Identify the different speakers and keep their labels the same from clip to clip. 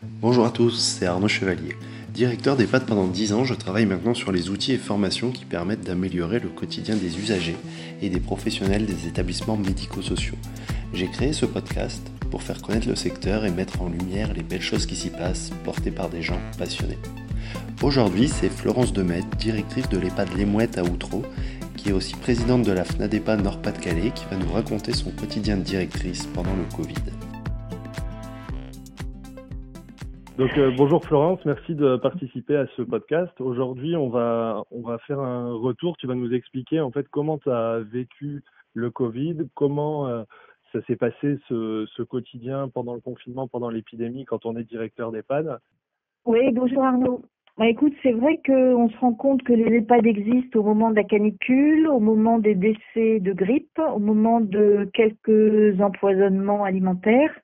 Speaker 1: Bonjour à tous, c'est Arnaud Chevalier. Directeur d'EHPAD pendant 10 ans, je travaille maintenant sur les outils et formations qui permettent d'améliorer le quotidien des usagers et des professionnels des établissements médico-sociaux. J'ai créé ce podcast pour faire connaître le secteur et mettre en lumière les belles choses qui s'y passent, portées par des gens passionnés. Aujourd'hui, c'est Florence Demet, directrice de l'EHPAD Les Mouettes à Outreau, qui est aussi présidente de la FNADEPA Nord-Pas-de-Calais, qui va nous raconter son quotidien de directrice pendant le Covid.
Speaker 2: Donc euh, bonjour Florence, merci de participer à ce podcast. Aujourd'hui, on va on va faire un retour. Tu vas nous expliquer en fait comment tu as vécu le Covid, comment euh, ça s'est passé ce, quotidien pendant le confinement, pendant l'épidémie, quand on est directeur d'EHPAD.
Speaker 3: Oui, bonjour Arnaud. Bah, écoute, c'est vrai qu'on se rend compte que les EHPAD existent au moment de la canicule, au moment des décès de grippe, au moment de quelques empoisonnements alimentaires.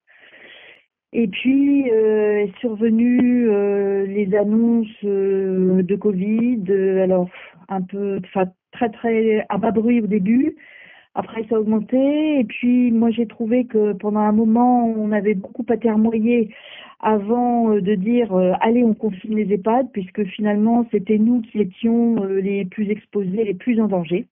Speaker 3: Et puis euh, est survenu euh, les annonces euh, de Covid, euh, alors un peu, enfin très très à bas bruit au début. Après ça a augmenté et puis moi j'ai trouvé que pendant un moment on avait beaucoup atermoyé avant de dire allez on confine les EHPAD puisque finalement c'était nous qui étions les plus exposés, les plus en danger.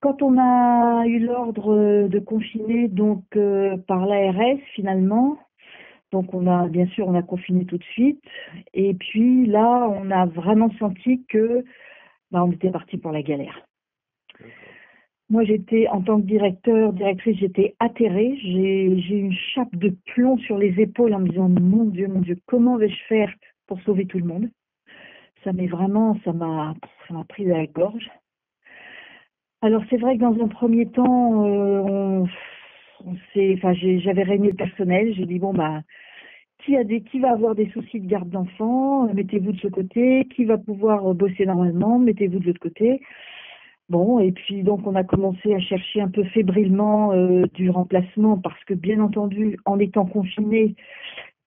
Speaker 3: Quand on a eu l'ordre de confiner donc euh, par l'ARS finalement, donc on a bien sûr on a confiné tout de suite et puis là on a vraiment senti que bah, on était parti pour la galère. Moi j'étais en tant que directeur, directrice, j'étais atterrée, j'ai j'ai une chape de plomb sur les épaules en me disant mon Dieu, mon Dieu, comment vais-je faire pour sauver tout le monde? Ça m'est vraiment, ça m'a ça m'a pris à la gorge. Alors c'est vrai que dans un premier temps, euh, on, on enfin j'avais réuni le personnel, j'ai dit bon bah qui a des, qui va avoir des soucis de garde d'enfants, mettez-vous de ce côté, qui va pouvoir bosser normalement, mettez-vous de l'autre côté. Bon, et puis donc on a commencé à chercher un peu fébrilement euh, du remplacement parce que bien entendu, en étant confiné,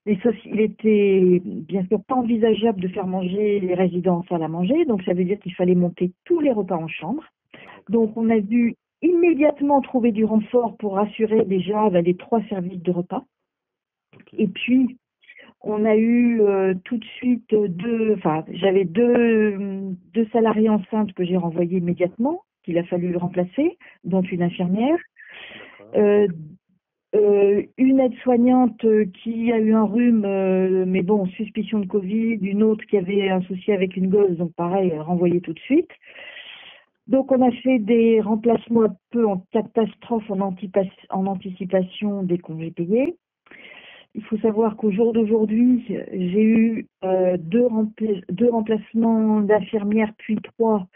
Speaker 3: il était bien sûr pas envisageable de faire manger les résidents en salle à manger, donc ça veut dire qu'il fallait monter tous les repas en chambre. Donc on a dû immédiatement trouver du renfort pour assurer déjà bah, les trois services de repas. Et puis on a eu euh, tout de suite deux, enfin j'avais deux, deux salariés enceintes que j'ai renvoyés immédiatement, qu'il a fallu remplacer, dont une infirmière. Euh, euh, une aide-soignante qui a eu un rhume, mais bon, suspicion de Covid, une autre qui avait un souci avec une gosse, donc pareil, renvoyée tout de suite. Donc on a fait des remplacements un peu en catastrophe, en, en anticipation des congés payés. Il faut savoir qu'au jour d'aujourd'hui, j'ai eu euh, deux, deux, remplacements d'infirmières, puis trois,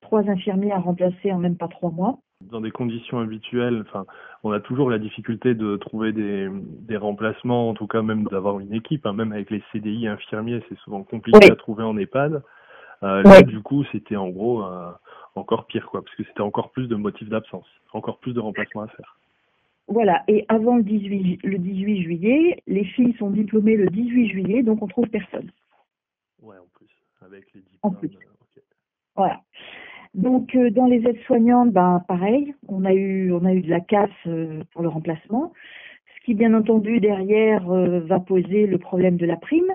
Speaker 3: trois infirmières remplacées en même pas trois mois.
Speaker 2: Dans des conditions habituelles, enfin, on a toujours la difficulté de trouver des, des remplacements, en tout cas même d'avoir une équipe, hein, même avec les CDI infirmiers, c'est souvent compliqué à trouver en EHPAD. Euh, là, du coup, c'était en gros euh, encore pire, quoi, parce que c'était encore plus de motifs d'absence, encore plus de remplacements à faire.
Speaker 3: Voilà, et avant le 18, le 18 juillet, les filles sont diplômées le 18 juillet, donc on trouve personne.
Speaker 2: Ouais, en plus, avec les diplômes.
Speaker 3: En plus. Euh, voilà. Donc euh, dans les aides-soignantes, ben pareil, on a eu on a eu de la casse euh, pour le remplacement, ce qui bien entendu derrière va poser le problème de la prime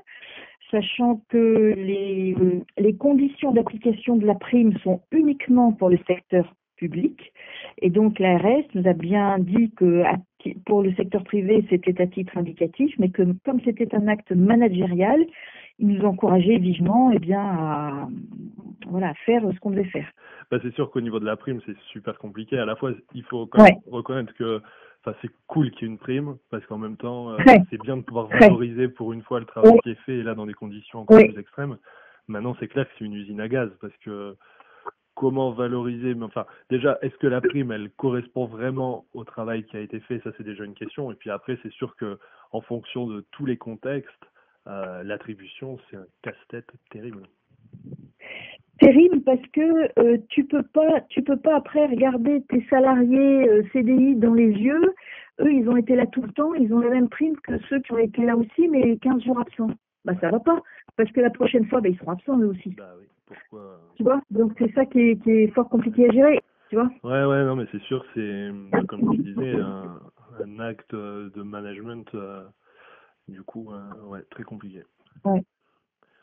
Speaker 3: sachant que les, les conditions d'application de la prime sont uniquement pour le secteur public. Et donc l'ARS nous a bien dit que pour le secteur privé, c'était à titre indicatif, mais que comme c'était un acte managérial, il nous encourageait vivement eh bien, à voilà, faire ce qu'on devait faire.
Speaker 2: Bah, c'est sûr qu'au niveau de la prime, c'est super compliqué. À la fois, il faut quand même reconnaître que Enfin, c'est cool qu'il y ait une prime parce qu'en même temps, euh, c'est bien de pouvoir valoriser pour une fois le travail qui est fait et là dans des conditions encore plus extrêmes. Maintenant, c'est clair que c'est une usine à gaz parce que comment valoriser mais enfin déjà est-ce que la prime elle correspond vraiment au travail qui a été fait? Ça c'est déjà une question. Et puis après c'est sûr que en fonction de tous les contextes euh, l'attribution c'est un casse-tête terrible
Speaker 3: terrible parce que euh, tu peux pas tu peux pas après regarder tes salariés euh, CDI dans les yeux. Eux ils ont été là tout le temps ils ont la même prime que ceux qui ont été là aussi mais 15 jours absents. Bah ça va pas parce que la prochaine fois bah, ils seront absents eux aussi.
Speaker 2: Bah oui pourquoi?
Speaker 3: Tu vois? Donc c'est ça qui est, qui est fort compliqué à gérer tu vois?
Speaker 2: Ouais ouais non mais c'est sûr c'est comme tu disais un, un, acte de management euh, Du coup, ouais, très compliqué.
Speaker 3: Ouais.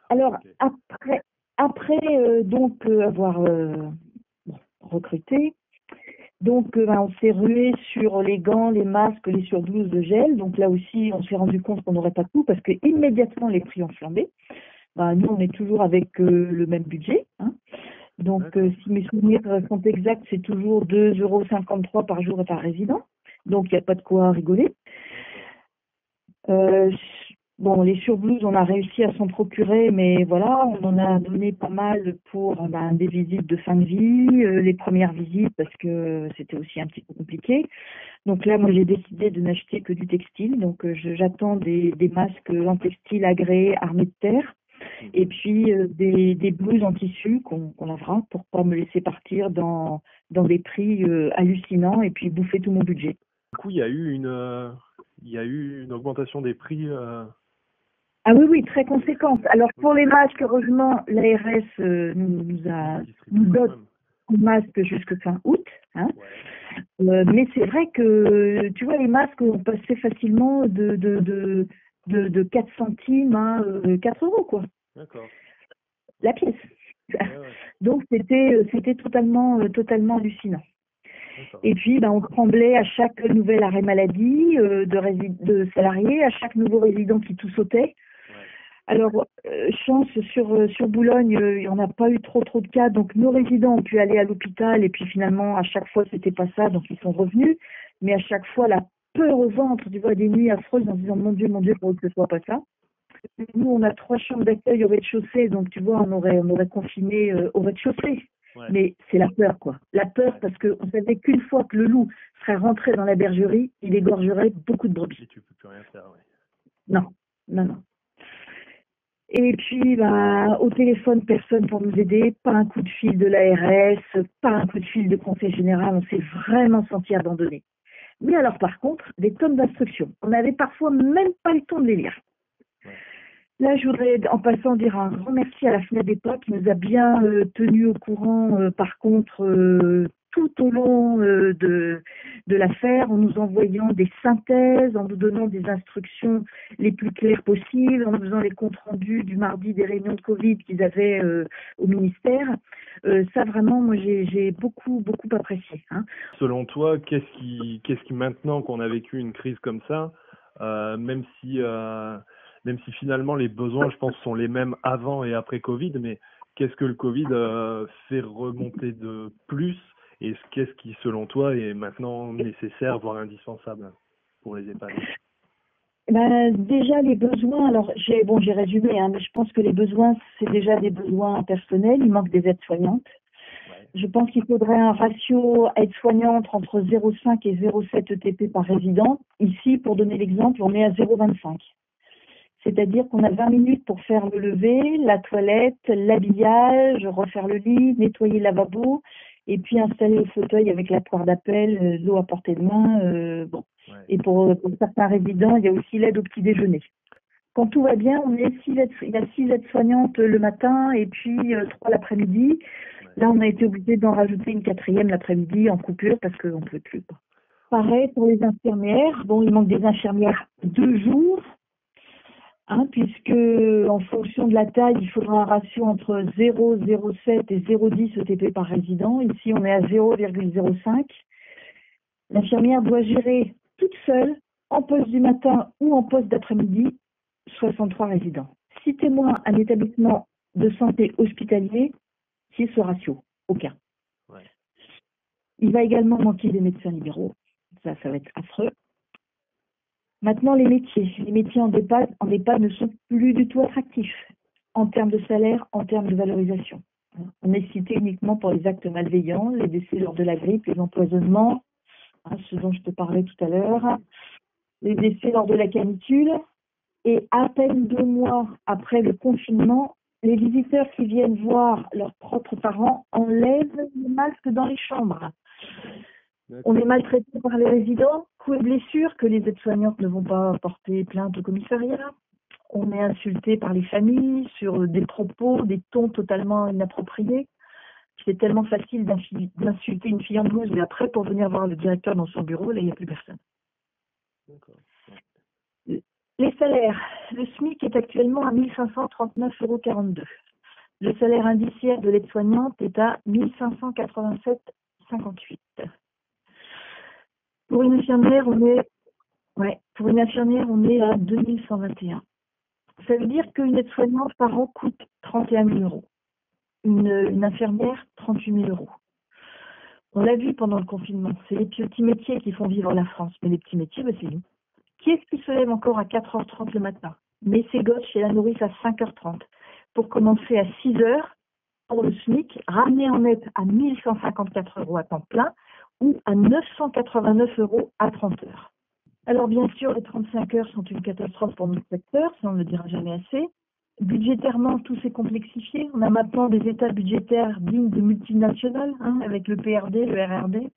Speaker 3: Alors, après, après donc avoir recruté, donc, ben, on s'est rué sur les gants, les masques, les surblouses de gel. Donc là aussi, on s'est rendu compte qu'on n'aurait pas tout parce que immédiatement les prix ont flambé. Ben, nous, on est toujours avec euh, le même budget. Hein. Donc, euh, si mes souvenirs sont exacts, c'est toujours 2,53 euros par jour et par résident. Donc, il n'y a pas de quoi rigoler. Bon, les surblouses, on a réussi à s'en procurer, mais voilà, on en a donné pas mal pour ben, des visites de fin de vie, euh, les premières visites parce que c'était aussi un petit peu compliqué. Donc là, moi, j'ai décidé de n'acheter que du textile. Donc, euh, j'attends des, masques en textile agréés, armés de terre, et puis euh, des, des blouses en tissu qu'on lavera pour pas me laisser partir dans, dans des prix hallucinants et puis bouffer tout mon budget.
Speaker 2: Du coup, il y a eu une, il y a eu une augmentation des prix
Speaker 3: ah oui, oui, très conséquente. Alors pour les masques, heureusement, l'ARS euh, nous, a nous donne un masque jusque fin août. Hein. Euh, mais c'est vrai que tu vois, les masques ont passé facilement de, de, de, de, de 4 centimes à 4 euh, euros, quoi. D'accord. La pièce. Donc c'était c'était totalement totalement hallucinant. Et puis, ben, on tremblait à chaque nouvel arrêt maladie de, de salariés, à chaque nouveau résident qui tout sautait. Alors, euh, chance sur euh, sur Boulogne, euh, il n'y en a pas eu trop trop de cas, donc nos résidents ont pu aller à l'hôpital et puis finalement à chaque fois c'était pas ça, donc ils sont revenus. Mais à chaque fois la peur au ventre, tu vois, des nuits affreuses en disant mon Dieu, mon Dieu, pour que ce soit pas ça. Nous, on a trois chambres d'accueil au rez-de-chaussée, donc tu vois, on aurait on aurait confiné au rez-de-chaussée. Mais c'est la peur, quoi. La peur parce qu'on savait qu'une fois que le loup serait rentré dans la bergerie, il égorgerait beaucoup de brebis.
Speaker 2: Et tu peux plus rien faire, ouais.
Speaker 3: Non, non, non. Et puis, bah, au téléphone, personne pour nous aider, pas un coup de fil de l'ARS, pas un coup de fil de conseil général, on s'est vraiment senti abandonné. Mais alors, par contre, des tonnes d'instructions. On n'avait parfois même pas le temps de les lire. Là, je voudrais, en passant, dire un grand merci à la FNAD d'époque qui nous a bien euh, tenus au courant, euh, par contre, euh, tout au long euh, de, l'affaire en nous envoyant des synthèses, en nous donnant des instructions les plus claires possibles, en nous faisant les comptes rendus du mardi des réunions de Covid qu'ils avaient euh, au ministère. Euh, ça vraiment, moi j'ai beaucoup beaucoup apprécié. Hein.
Speaker 2: Selon toi, qu'est-ce qui qu'est-ce qui maintenant qu'on a vécu une crise comme ça, même si même si finalement les besoins, je pense, sont les mêmes avant et après Covid, mais qu'est-ce que le Covid fait remonter de plus et qu'est-ce qui, selon toi, est maintenant nécessaire, voire indispensable pour les EHPAD?
Speaker 3: Ben, déjà les besoins, alors j'ai bon j'ai résumé, hein, mais je pense que les besoins c'est déjà des besoins personnels, il manque des aides-soignantes. Je pense qu'il faudrait un ratio aide-soignante entre 0,5 et 0,7 ETP par résident. Ici, pour donner l'exemple, on est à 0,25. C'est-à-dire qu'on a 20 minutes pour faire le lever, la toilette, l'habillage, refaire le lit, nettoyer le lavabo, et puis installer le fauteuil avec la poire d'appel, euh, l'eau à portée de main. Euh, bon. Et pour, certains résidents, il y a aussi l'aide au petit déjeuner. Quand tout va bien, on est six il y a six aides soignantes le matin et puis euh, trois l'après-midi. Là, on a été obligé d'en rajouter une quatrième l'après-midi en coupure parce qu'on ne peut plus. Pareil pour les infirmières. Bon, il manque des infirmières deux jours Hein, puisque en fonction de la taille, il faudra un ratio entre 0,07 et 0,10 ETP par résident. Ici, on est à 0,05. L'infirmière doit gérer toute seule, en poste du matin ou en poste d'après-midi, 63 résidents. Si témoin un établissement de santé hospitalier, c'est ce ratio, aucun. Il va également manquer des médecins libéraux. Ça, ça va être affreux. Maintenant, les métiers. Les métiers en EHPAD, ne sont plus du tout attractifs en termes de salaire, en termes de valorisation. On est cité uniquement pour les actes malveillants, les décès lors de la grippe, les empoisonnements, hein, ce dont je te parlais tout à l'heure, les décès lors de la canicule. Et à peine deux mois après le confinement, les visiteurs qui viennent voir leurs propres parents enlèvent le masque dans les chambres. On est maltraité par les résidents, coups et blessures que les aides-soignantes ne vont pas porter plainte au commissariat. On est insulté par les familles sur des propos, des tons totalement inappropriés. C'est tellement facile d'insulter une fille en blouse, mais après, pour venir voir le directeur dans son bureau, là, il n'y a plus personne. Les salaire. Le SMIC est actuellement à 1539,42 euros. Le salaire indiciaire de l'aide-soignante est à 1587,58. Pour une infirmière, on est, ouais, pour une infirmière, on est à 2121. Ça veut dire qu'une aide-soignante par an coûte 31 000 euros. Une, infirmière, 38 000 euros. On l'a vu pendant le confinement, c'est les petits métiers qui font vivre la France. Mais les petits métiers, bah, c'est nous. Qui est-ce qui se lève encore à 4h30 le matin? Met ses gosses chez la nourrice à 5h30 pour commencer à 6h pour le SMIC, ramener en net à 1154 euros à temps plein ou à 989 euros à 30 heures. Alors bien sûr, les 35 heures sont une catastrophe pour notre secteur, ça on ne le dira jamais assez. Budgétairement, tout s'est complexifié. On a maintenant des états budgétaires dignes de multinationales, hein, avec le PRD, le RRD.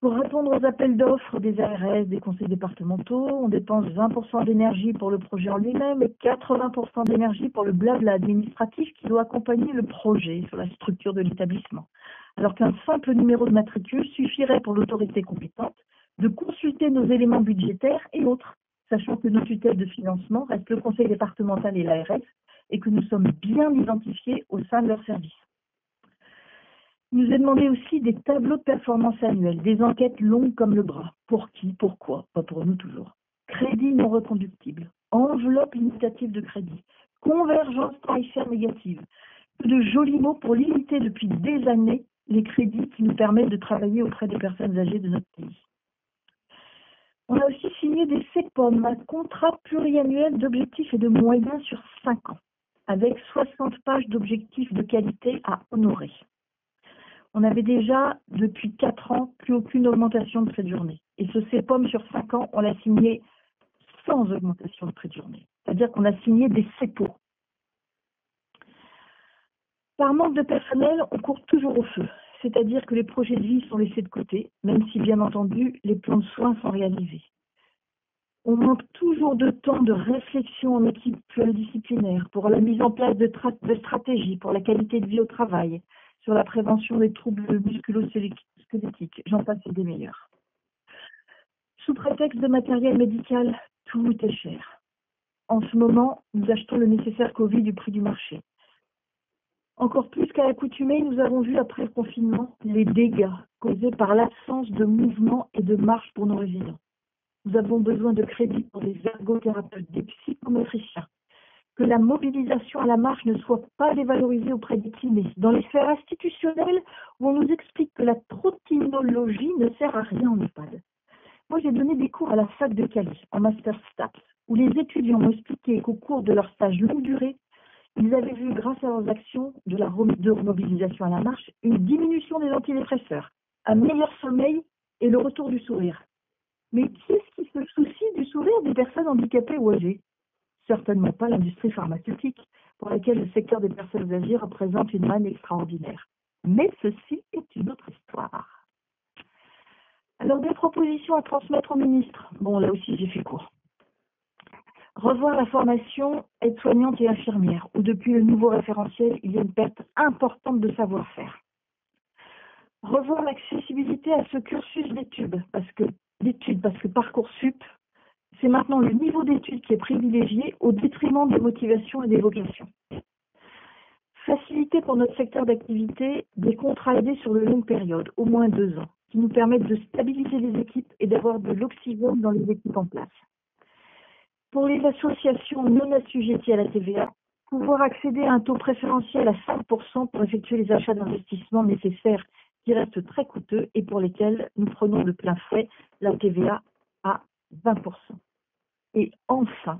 Speaker 3: Pour répondre aux appels d'offres des ARS, des conseils départementaux, on dépense 20% d'énergie pour le projet en lui-même et 80% d'énergie pour le blabla administratif qui doit accompagner le projet sur la structure de l'établissement. Alors qu'un simple numéro de matricule suffirait pour l'autorité compétente de consulter nos éléments budgétaires et autres, sachant que nos tutelles de financement restent le conseil départemental et l'ARS et que nous sommes bien identifiés au sein de leur service. Il nous a demandé aussi des tableaux de performance annuels, des enquêtes longues comme le bras. Pour qui Pourquoi Pas pour nous toujours. Crédit non reconductible, enveloppe limitative de crédit, convergence tarifaire négative. De jolis mots pour limiter depuis des années les crédits qui nous permettent de travailler auprès des personnes âgées de notre pays. On a aussi signé des CEPOM, un contrat pluriannuel d'objectifs et de moyens sur 5 ans, avec 60 pages d'objectifs de qualité à honorer on avait déjà, depuis 4 ans, plus aucune augmentation de de journée. Et ce CEPOM sur 5 ans, on l'a signé sans augmentation de frais de journée. C'est-à-dire qu'on a signé des CEPO. Par manque de personnel, on court toujours au feu. C'est-à-dire que les projets de vie sont laissés de côté, même si, bien entendu, les plans de soins sont réalisés. On manque toujours de temps de réflexion en équipe pluridisciplinaire pour la mise en place de, stratégies pour la qualité de vie au travail, sur la prévention des troubles musculo-squelettiques. J'en passe des meilleurs. Sous prétexte de matériel médical, tout est cher. En ce moment, nous achetons le nécessaire Covid du prix du marché. Encore plus qu'à l'accoutumée, nous avons vu après le confinement les dégâts causés par l'absence de mouvement et de marche pour nos résidents. Nous avons besoin de crédits pour des ergothérapeutes, des psychomotriciens, que la mobilisation à la marche ne soit pas dévalorisée auprès des kinés. Dans les sphères institutionnelles, où on nous explique que la trottinologie ne sert à rien en EHPAD. Moi, j'ai donné des cours à la fac de Cali, en master STAPS, où les étudiants m'ont expliqué qu'au cours de leur stage longue durée, ils avaient vu, grâce à leurs actions de la de mobilisation à la marche, une diminution des antidépresseurs, un meilleur sommeil et le retour du sourire. Mais qui est-ce qui se soucie du sourire des personnes handicapées ou âgées? Certainement pas l'industrie pharmaceutique, pour laquelle le secteur des personnes âgées représente une manne extraordinaire. Mais ceci est une autre histoire. Alors, des propositions à transmettre au ministre? Bon, là aussi, j'ai fait court. Revoir la formation aide-soignante et infirmière, où depuis le nouveau référentiel, il y a une perte importante de savoir-faire. Revoir l'accessibilité à ce cursus d'études, parce que d'études, parce Parcoursup c'est maintenant le niveau d'études qui est privilégié au détriment des motivations et des vocations. Faciliter pour notre secteur d'activité des contrats aidés sur de longues périodes, au moins deux ans, qui nous permettent de stabiliser les équipes et d'avoir de l'oxygène dans les équipes en place. Pour les associations non assujetties à la TVA, pouvoir accéder à un taux préférentiel à 5% pour effectuer les achats d'investissement nécessaires qui restent très coûteux et pour lesquels nous prenons de plein fouet la TVA à 20% et enfin,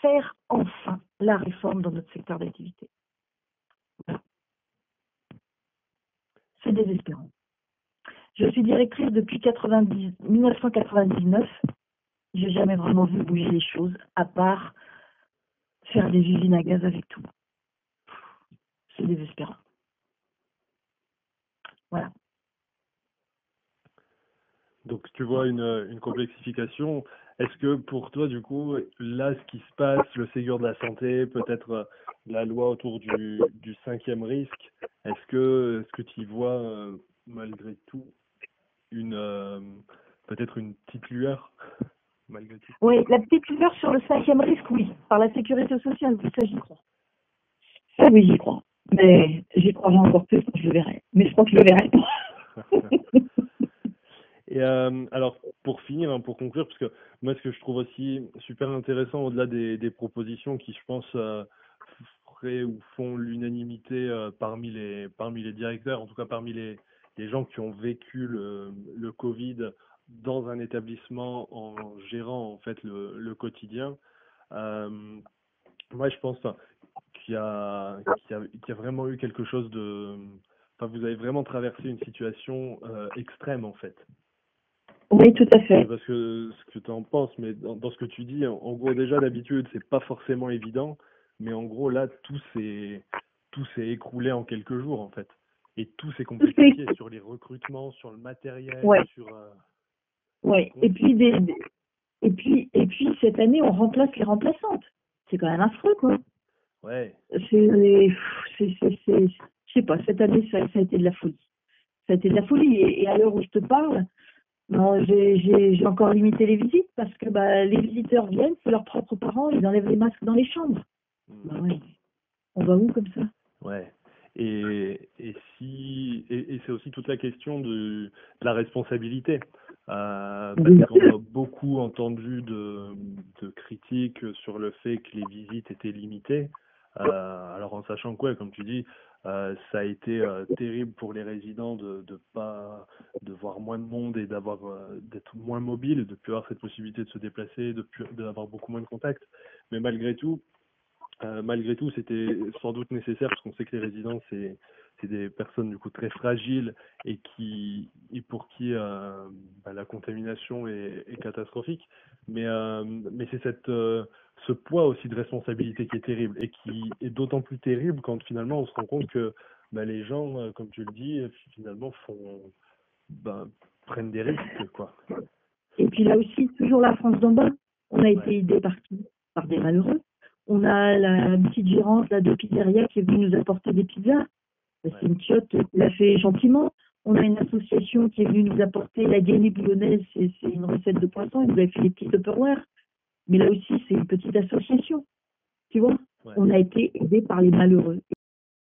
Speaker 3: faire enfin la réforme dans notre secteur d'activité. C'est désespérant. Je suis directrice depuis 90, 1999. J'ai jamais vraiment vu bouger les choses, à part faire des usines à gaz avec tout. C'est désespérant. Voilà.
Speaker 2: Donc tu vois une, complexification. Est-ce que pour toi, du coup, là, ce qui se passe, le Ségur de la santé, peut-être euh, la loi autour du, du cinquième risque, est-ce que, est-ce que tu y vois, euh, malgré tout, une, euh, peut-être une petite lueur? Malgré tout.
Speaker 3: Oui, la petite lueur sur le cinquième risque, oui, par la sécurité sociale, ça j'y crois. Ça oui, j'y crois. Mais j'y croirai encore plus quand je le verrai. Mais je crois que je le verrai.
Speaker 2: Et euh, alors, pour finir, hein, pour conclure, parce que moi, ce que je trouve aussi super intéressant, au-delà des, des, propositions qui, je pense, euh, feraient ou font l'unanimité euh, parmi, les, parmi les directeurs, en tout cas parmi les, les gens qui ont vécu le, le Covid dans un établissement en gérant en fait le, le quotidien, moi, je pense qu'il y, a, y, y vraiment eu quelque chose de... Enfin, vous avez vraiment traversé une situation extrême, en fait.
Speaker 3: Oui, tout à fait.
Speaker 2: Parce que ce que tu en penses, mais dans, ce que tu dis, en, gros, déjà d'habitude, c'est pas forcément évident, mais en gros, là, tout s'est tout s'est écroulé en quelques jours, en fait. Et tout s'est compliqué sur les recrutements, sur le matériel, sur. Euh,
Speaker 3: oui, et puis des, et puis et puis cette année, on remplace les remplaçantes. C'est quand même affreux, quoi.
Speaker 2: Ouais.
Speaker 3: C'est, je sais pas. Cette année, ça, ça a été de la folie. Ça a été de la folie. et à l'heure où je te parle, non, j'ai encore limité les visites parce que bah, les visiteurs viennent, c'est leurs propres parents, ils enlèvent les masques dans les chambres. Hmm. Bah ouais. On va où comme ça?
Speaker 2: Ouais. Et, et si et, et c'est aussi toute la question de, de la responsabilité. Euh, parce qu'on a beaucoup entendu de, de critiques sur le fait que les visites étaient limitées. Euh, alors en sachant quoi, comme tu dis, euh, ça a été terrible pour les résidents de de pas de voir moins de monde et d'avoir d'être moins mobile, de plus avoir cette possibilité de se déplacer, de d'avoir beaucoup moins de contacts. Mais malgré tout, malgré tout, c'était sans doute nécessaire parce qu'on sait que les résidents c'est c'est des personnes du coup très fragiles et qui et pour qui bah, la contamination est, est, catastrophique. Mais mais c'est cette ce poids aussi de responsabilité qui est terrible et qui est d'autant plus terrible quand finalement on se rend compte que bah, les gens, euh, comme tu le dis, finalement font, bah, prennent des risques. quoi.
Speaker 3: Et puis là aussi, toujours la France d'en bas. On a été aidé par Par des malheureux. On a la petite gérante là, de pizzeria qui est venue nous apporter des pizzas. C'est une chiotte l'a fait gentiment. On a une association qui est venue nous apporter la gaine boulonnaise, c'est une recette de poisson. Ils nous avaient fait des petits Tupperware. Mais là aussi, c'est une petite association. Tu vois? On a été aidé par les malheureux.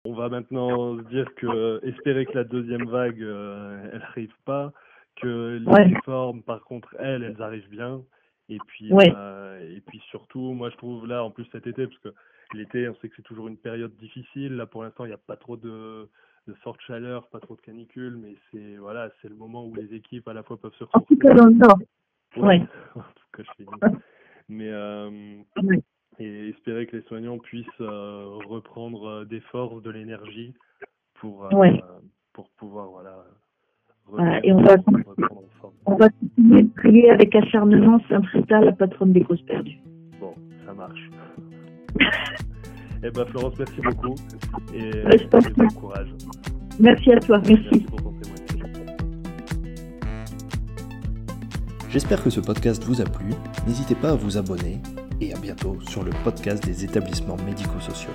Speaker 2: On va maintenant se dire que espérer que la deuxième vague, euh, elle n'arrive pas, que les réformes, par contre, elles, elles arrivent bien. Et puis, euh, et puis surtout, moi je trouve là, en plus cet été, parce que l'été, on sait que c'est toujours une période difficile. Là, pour l'instant, il n'y a pas trop de, de forte chaleur, pas trop de canicule, mais c'est voilà, c'est le moment où les équipes à la fois peuvent se
Speaker 3: ressourcer. En tout cas dans le nord.
Speaker 2: Ouais. en tout cas, je mais euh, et espérer que les soignants puissent euh, reprendre euh, des forces, de l'énergie pour pour pouvoir voilà.
Speaker 3: et on va, on va continuer de prier avec acharnement Sainte Rita, la patronne des causes perdues.
Speaker 2: Bon, ça marche. Eh ben Florence, merci beaucoup et, bon courage.
Speaker 3: Merci à toi, merci. merci pour ton
Speaker 1: J'espère que ce podcast vous a plu. N'hésitez pas à vous abonner et à bientôt sur le podcast des établissements médico-sociaux.